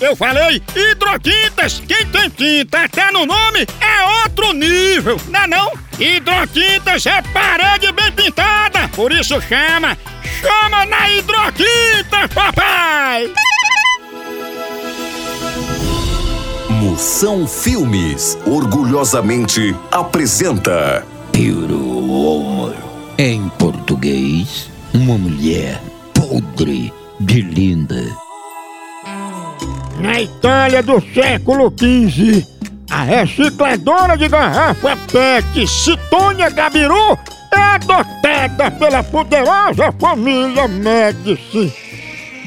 Eu falei hidrotintas. Quem tem tinta até no nome é outro nível, não é não? Hidrotintas é parede bem pintada. Por isso chama, chama na hidrotinta, papai. Moção Filmes orgulhosamente apresenta Puro Amor. Em português, uma mulher podre de linda. Na Itália do século XV, a recicladora de garrafa PET Citônia Gabiru é adotada pela poderosa família Médici.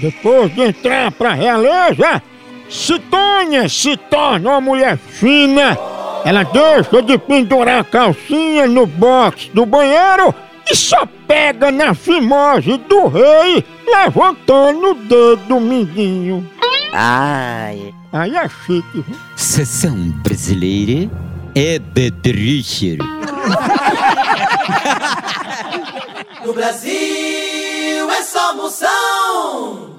Depois de entrar pra realeza, Citônia se torna uma mulher fina. Ela deixa de pendurar a calcinha no box do banheiro e só pega na fimose do rei, levantando o dedo mindinho. Ai. Aí é chique. Sessão brasileira é Bedricher. No Brasil é só moção.